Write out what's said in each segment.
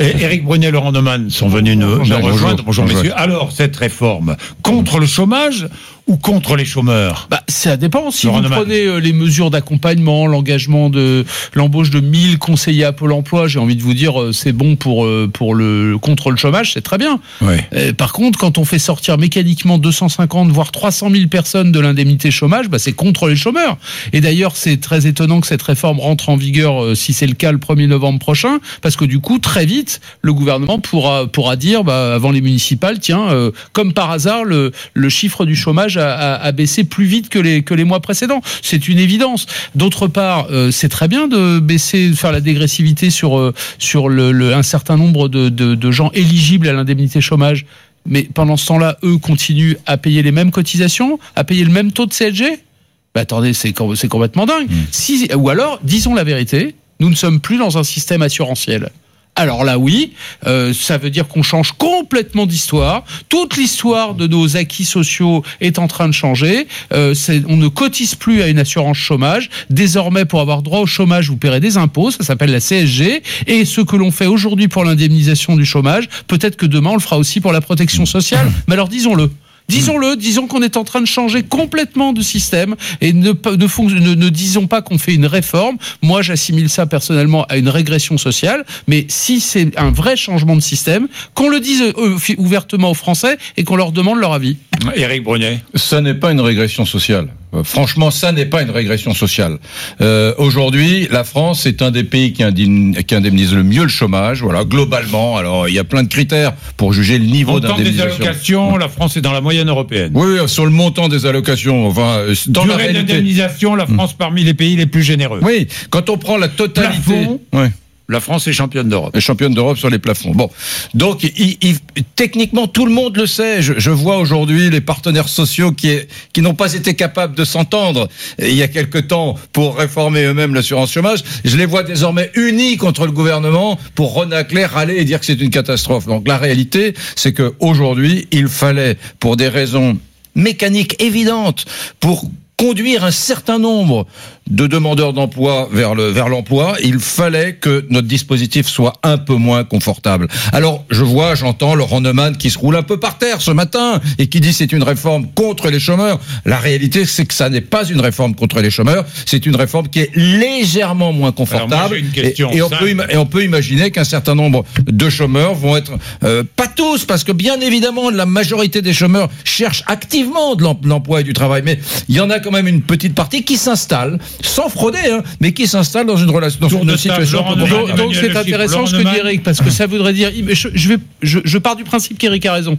Et Éric Brunet et Laurent Neumann sont venus nous, nous Bonjour. rejoindre. Bonjour, Bonjour. messieurs. Alors, cette réforme, contre le chômage ou contre les chômeurs? Bah, ça dépend. Si Laurent vous Neumann. prenez euh, les mesures d'accompagnement, l'engagement de l'embauche de 1000 conseillers à Pôle Emploi, j'ai envie de vous dire, euh, c'est bon pour euh, pour le contre le chômage, c'est très bien. Oui. Euh, par contre, quand on fait sortir mécaniquement 250 voire 300 000 personnes de l'indemnité chômage, bah, c'est contre les chômeurs. Et d'ailleurs, c'est très étonnant que cette réforme rentre en vigueur, euh, si c'est le cas, le 1er novembre prochain, parce que du coup, très vite, le gouvernement pourra pourra dire, bah, avant les municipales, tiens, euh, comme par hasard, le le chiffre du chômage a, a- a baissé plus vite que les que les mois précédents. C'est une évidence. D'autre part, euh, c'est très bien de baisser, de faire la dégressivité sur euh, sur le, le- un certain nombre de, de, de gens éligibles à l'indemnité chômage. Mais pendant ce temps-là, eux continuent à payer les mêmes cotisations, à payer le même taux de CSG. Bah attendez, c'est com- c'est complètement dingue. Si, ou alors, disons la vérité, nous ne sommes plus dans un système assurantiel. Alors là, oui, euh, ça veut dire qu'on change complètement d'histoire. Toute l'histoire de nos acquis sociaux est en train de changer. Euh, on ne cotise plus à une assurance chômage. Désormais, pour avoir droit au chômage, vous paierez des impôts. Ça s'appelle la CSG. Et ce que l'on fait aujourd'hui pour l'indemnisation du chômage, peut-être que demain on le fera aussi pour la protection sociale. Mais alors, disons-le. Disons-le, disons qu'on est en train de changer complètement de système et ne, pas- ne, ne, ne disons pas qu'on fait une réforme. Moi, j'assimile ça personnellement à une régression sociale. Mais si c'est un vrai changement de système, qu'on le dise euh, ouvertement aux Français et qu'on leur demande leur avis. Éric Brunet. Ça n'est pas une régression sociale. Euh, Franchement, ça n'est pas une régression sociale. Euh, Aujourd'hui, la France est un des pays qui, indemn- qui indemnise le mieux le chômage. Voilà, globalement. Alors, il y a plein de critères pour juger le niveau Montant des d'indemnisation. allocations, la France est dans la moyenne européenne. Oui, sur le montant des allocations. Enfin, euh, dans la Durée réalité. d'indemnisation, la France parmi les pays les plus généreux. Oui, quand on prend la totalité. Plafond. La France est championne d'Europe. championne d'Europe sur les plafonds. Bon, donc techniquement tout le monde le sait. Je, vois aujourd'hui les partenaires sociaux qui, n'ont pas été capables de s'entendre il y a quelque temps pour réformer eux-mêmes l'assurance chômage. Je les vois désormais unis contre le gouvernement pour renacler, râler et dire que c'est une catastrophe. Donc la réalité, c'est que aujourd'hui, il fallait, pour des raisons mécaniques évidentes, pour conduire un certain nombre de demandeurs d'emploi vers le vers l'emploi, il fallait que notre dispositif soit un peu moins confortable. Alors, je vois, j'entends Laurent Neumann qui se roule un peu par terre ce matin et qui dit c'est une réforme contre les chômeurs. La réalité, c'est que ça n'est pas une réforme contre les chômeurs, c'est une réforme qui est légèrement moins confortable. question et, et on peut et on peut imaginer qu'un certain nombre de chômeurs vont être euh, pas tous, parce que bien évidemment la majorité des chômeurs cherchent activement de l'em- de l'emploi et du travail, mais il y en a quand même une petite partie qui s'installe sans frauder, hein, mais qui s'installe dans une relation, dans une table, situation. Donc c'est intéressant ce que dit. Eric, parce que ça voudrait dire. Je, je vais, je, je pars du principe qu'Eric a raison.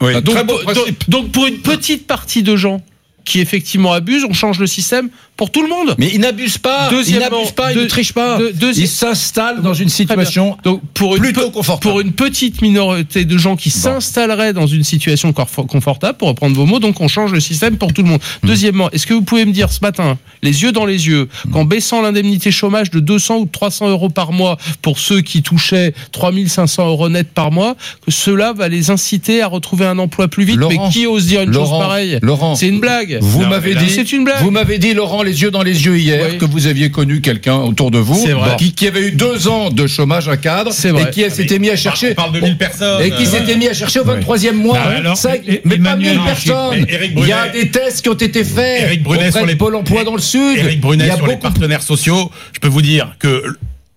Oui. Un Donc, très beau donc- donc pour une petite partie de gens qui effectivement abusent, on change le système pour tout le monde. Mais ils n'abusent pas, ils n'abusent pas, ils ne trichent pas. Ils s'installent dans une situation Donc pour une, plutôt confortable. pour une petite minorité de gens qui s'installeraient dans une situation confortable, pour reprendre vos mots, donc on change le système pour tout le monde. Hmm. Deuxièmement, est-ce que vous pouvez me dire ce matin, les yeux dans les yeux, Hmm. qu'en baissant l'indemnité chômage de 200 ou 300 euros par mois pour ceux qui touchaient 3500 euros net par mois, que cela va les inciter à retrouver un emploi plus vite? Laurent, Mais qui ose dire une Laurent, chose pareille? Laurent, C'est une blague. Vous m'avez dit, C'est une blague. Vous m'avez dit, Laurent, les yeux dans les yeux hier, Oui. que vous aviez connu quelqu'un autour de vous. Qui, qui avait eu deux ans de chômage à cadre C'est vrai. et qui s'était mis à chercher. On parle de 1000 personnes. Et qui s'était mis à chercher au 23e mois. Ah, alors, Ça, et- mais pas Emmanuel 1000 Macron, personnes. Il y a des tests qui ont été faits Éric Brunet sur les- Pôle emploi dans le Sud. Éric Il Brunet y a sur les partenaires sociaux, je peux vous dire que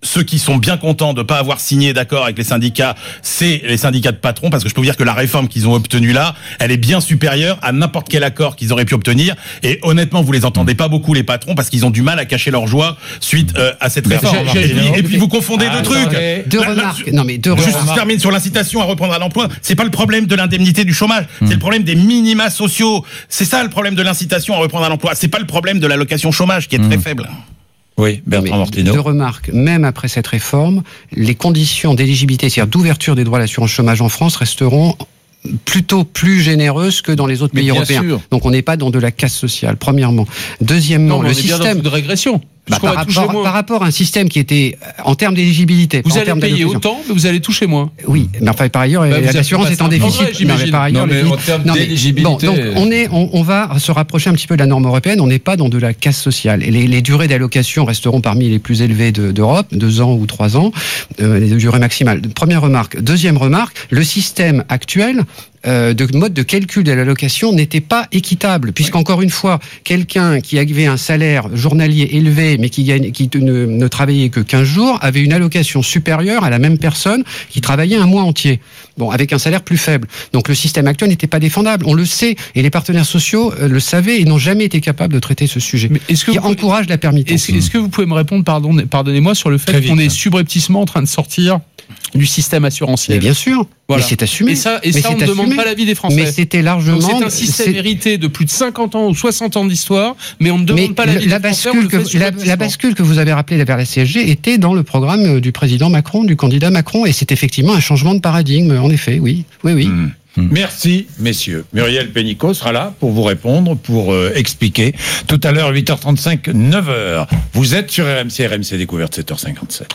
ceux qui sont bien contents de pas avoir signé d'accord avec les syndicats, c'est les syndicats de patrons, parce que je peux vous dire que la réforme qu'ils ont obtenue là, elle est bien supérieure à n'importe quel accord qu'ils auraient pu obtenir. Et honnêtement, vous les entendez pas beaucoup les patrons, parce qu'ils ont du mal à cacher leur joie suite euh, à cette réforme. j'ai- Et puis, j'ai- et puis vous confondez Ah, deux trucs. attendez. Deux remarques. Non, mais deux Juste, remarques. je termine sur l'incitation à reprendre à l'emploi. C'est pas le problème de l'indemnité du chômage, c'est le problème des minima sociaux. C'est ça le problème de l'incitation à reprendre à l'emploi. C'est pas le problème de l'allocation chômage qui est très faible. Oui, Bertrand Martineau. Deux remarques. Même après cette réforme, les conditions d'éligibilité, c'est-à-dire d'ouverture des droits à l'assurance chômage en France, resteront plutôt plus généreuses que dans les autres Mais pays bien européens. sûr. Donc on n'est pas dans de la casse sociale, premièrement. Deuxièmement, Non, le on est bien dans système. une régression. Bah, par, rapport, moins. par rapport à un système qui était euh, en termes d'éligibilité, Vous en allez payer autant, mais vous allez toucher moins. Oui, mais enfin par ailleurs, Bah, euh, l'assurance est en déficit. Vrai, j'imagine. par ailleurs, Non, mais le- en termes non, mais- d'éligibilité- Bon, donc on est, on, on va se rapprocher un petit peu de la norme européenne. On n'est pas dans de la casse sociale. Et les, les durées d'allocation resteront parmi les plus élevées de- d'Europe, deux ans ou trois ans, euh, les durées maximales. Première remarque. Deuxième remarque, le système actuel euh, de mode de calcul de l'allocation n'était pas équitable, puisqu'encore une fois, quelqu'un qui avait un salaire journalier élevé, mais qui, gagne, qui ne, ne travaillait que 15 jours, avait une allocation supérieure à la même personne qui travaillait un mois entier, bon, avec un salaire plus faible. Donc le système actuel n'était pas défendable, on le sait, et les partenaires sociaux euh, le savaient et n'ont jamais été capables de traiter ce sujet. Mais est-ce que qui vous- encourage la permittance. Est-ce est-ce que vous pouvez me répondre, pardon, pardonnez-moi, sur le fait qu'on est subrepticement en train de sortir du système Mais assurantiel bien sûr, Voilà. mais c'est assumé. Et ça, et Mais ça on ne demande pas l'avis des Français. Mais c'était largement. C'est un système hérité de plus de 50 ans ou 60 ans d'histoire, mais on ne demande Mais pas l'avis la des Français. que, la, la bascule que vous avez rappelée vers la CSG était dans le programme euh, du président Macron, du candidat Macron, et c'est effectivement un changement de paradigme, en effet, oui, oui, oui. Hmm. Merci, messieurs. Muriel Pénicaud sera là pour vous répondre, pour euh, expliquer. Tout à l'heure, 8h35, 9h. Vous êtes sur RMC, RMC Découverte, 7h57.